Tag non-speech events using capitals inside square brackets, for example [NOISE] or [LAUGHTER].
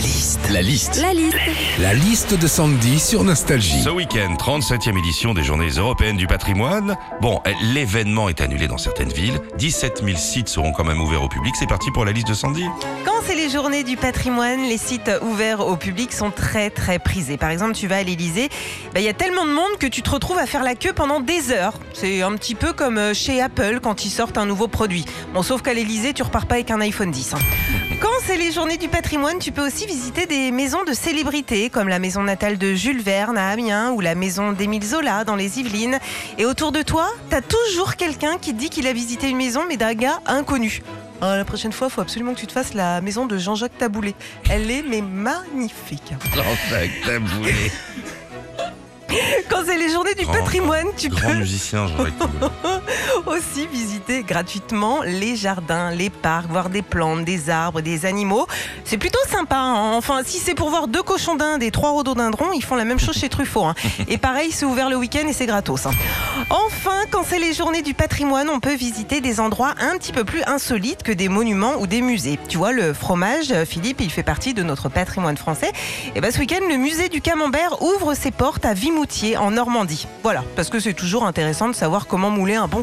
La liste. La liste. La liste. La liste de Sandy sur Nostalgie. Ce week-end, 37e édition des Journées européennes du patrimoine. Bon, eh, l'événement est annulé dans certaines villes. 17 000 sites seront quand même ouverts au public. C'est parti pour la liste de Sandy. Quand c'est les journées du patrimoine, les sites ouverts au public sont très très prisés. Par exemple, tu vas à l'Elysée, il y a tellement de monde que tu te retrouves à faire la queue pendant des heures. C'est un petit peu comme euh, chez Apple quand ils sortent un nouveau produit. Bon, sauf qu'à l'Elysée, tu repars pas avec un iPhone 10. hein. Quand [LAUGHS] c'est les journées du patrimoine, tu peux aussi visiter des maisons de célébrités, comme la maison natale de Jules Verne à Amiens ou la maison d'Émile Zola dans les Yvelines. Et autour de toi, t'as toujours quelqu'un qui te dit qu'il a visité une maison, mais d'un gars inconnu. Ah, la prochaine fois, il faut absolument que tu te fasses la maison de Jean-Jacques Taboulet. Elle est mais magnifique. Jean-Jacques Taboulet. Quand c'est les journées du Grand, patrimoine, tu Grand peux musicien, Jean-Jacques Taboulet. [LAUGHS] aussi visiter gratuitement les jardins, les parcs, voir des plantes, des arbres, des animaux. C'est plutôt sympa. hein. Enfin, si c'est pour voir deux cochons d'Inde et trois rhododendrons, ils font la même chose chez Truffaut. hein. Et pareil, c'est ouvert le week-end et c'est gratos. hein. Enfin, quand c'est les journées du patrimoine, on peut visiter des endroits un petit peu plus insolites que des monuments ou des musées. Tu vois, le fromage, Philippe, il fait partie de notre patrimoine français. Et ben, ce week-end, le musée du Camembert ouvre ses portes à Vimoutier, en Normandie. Voilà, parce que c'est toujours intéressant de savoir comment mouler un bon